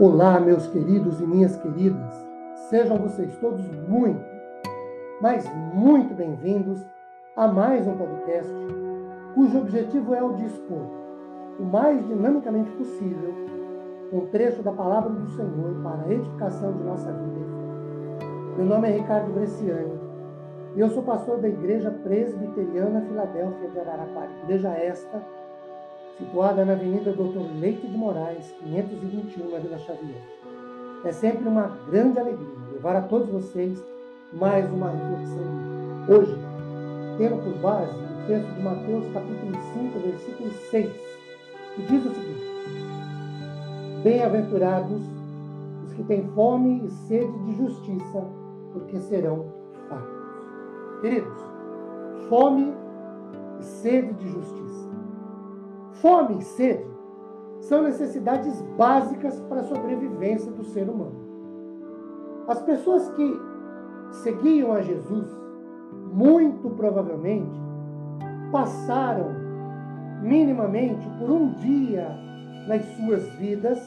Olá, meus queridos e minhas queridas. Sejam vocês todos muito, mas muito bem-vindos a mais um podcast cujo objetivo é o de expor o mais dinamicamente possível um trecho da palavra do Senhor para a edificação de nossa vida. Meu nome é Ricardo Bresciani e eu sou pastor da Igreja Presbiteriana Filadélfia de Araraquara. Igreja esta situada na Avenida Doutor Leite de Moraes, 521, na Vila Xavier. É sempre uma grande alegria levar a todos vocês mais uma reflexão. Hoje, tendo por base o texto de Mateus, capítulo 5, versículo 6, que diz o seguinte: Bem-aventurados os que têm fome e sede de justiça, porque serão fartos. Queridos, fome e sede de justiça Fome e sede são necessidades básicas para a sobrevivência do ser humano. As pessoas que seguiam a Jesus, muito provavelmente, passaram minimamente por um dia nas suas vidas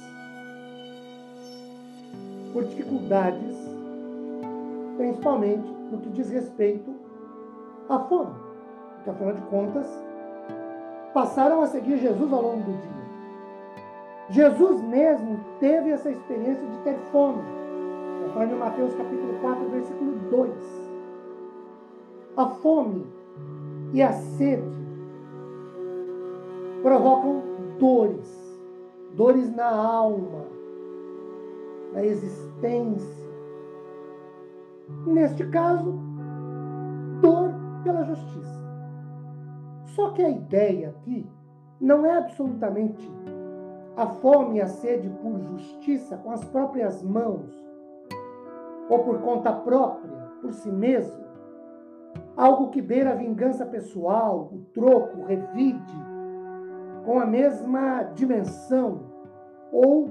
por dificuldades, principalmente no que diz respeito à fome. Porque, afinal de contas, passaram a seguir Jesus ao longo do dia. Jesus mesmo teve essa experiência de ter fome. Conforme Mateus capítulo 4, versículo 2. A fome e a sede provocam dores, dores na alma, na existência. Neste caso, dor pela justiça. Só que a ideia aqui não é absolutamente a fome e a sede por justiça com as próprias mãos ou por conta própria, por si mesmo. Algo que beira a vingança pessoal, o troco, o revide, com a mesma dimensão, ou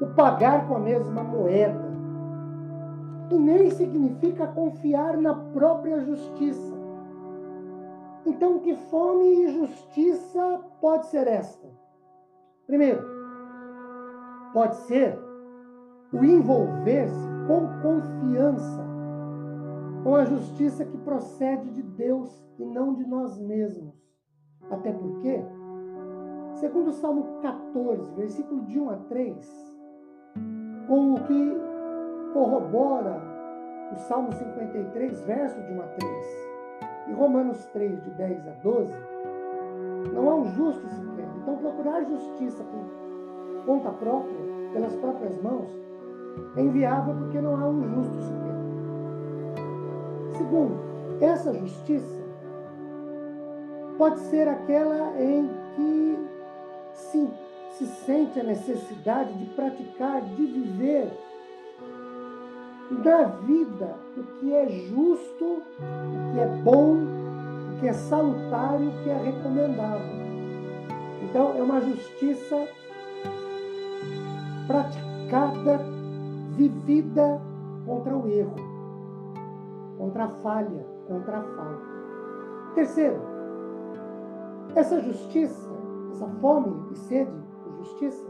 o pagar com a mesma moeda. E nem significa confiar na própria justiça então, que fome e justiça pode ser esta? Primeiro, pode ser o envolver-se com confiança com a justiça que procede de Deus e não de nós mesmos. Até porque, segundo o Salmo 14, versículo de 1 a 3, com o que corrobora o Salmo 53, verso de 1 a 3, e Romanos 3, de 10 a 12, não há um justo sequer. Então, procurar justiça por conta própria, pelas próprias mãos, é inviável porque não há um justo sequer. Segundo, essa justiça pode ser aquela em que sim, se sente a necessidade de praticar, de viver da vida o que é justo, o que é bom, o que é salutário, o que é recomendável. Então, é uma justiça praticada, vivida contra o erro, contra a falha, contra a falta. Terceiro, essa justiça, essa fome e sede por justiça,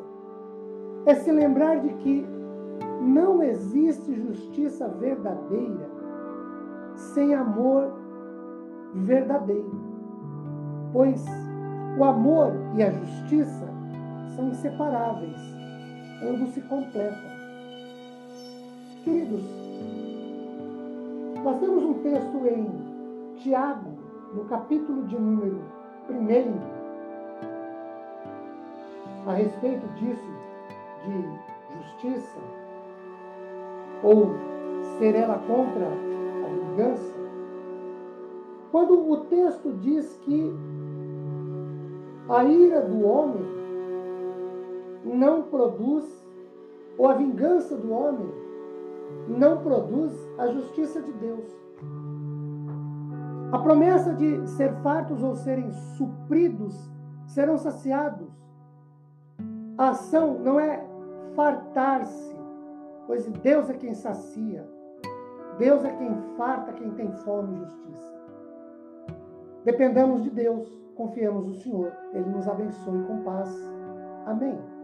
é se lembrar de que não existe justiça verdadeira sem amor verdadeiro, pois o amor e a justiça são inseparáveis, ambos se completam. Queridos, nós temos um texto em Tiago, no capítulo de número 1, a respeito disso, de justiça, ou ser ela contra a vingança? Quando o texto diz que a ira do homem não produz, ou a vingança do homem não produz a justiça de Deus. A promessa de ser fartos ou serem supridos, serão saciados. A ação não é fartar-se, pois Deus é quem sacia, Deus é quem farta quem tem fome e justiça. Dependamos de Deus, confiemos no Senhor, Ele nos abençoe com paz. Amém.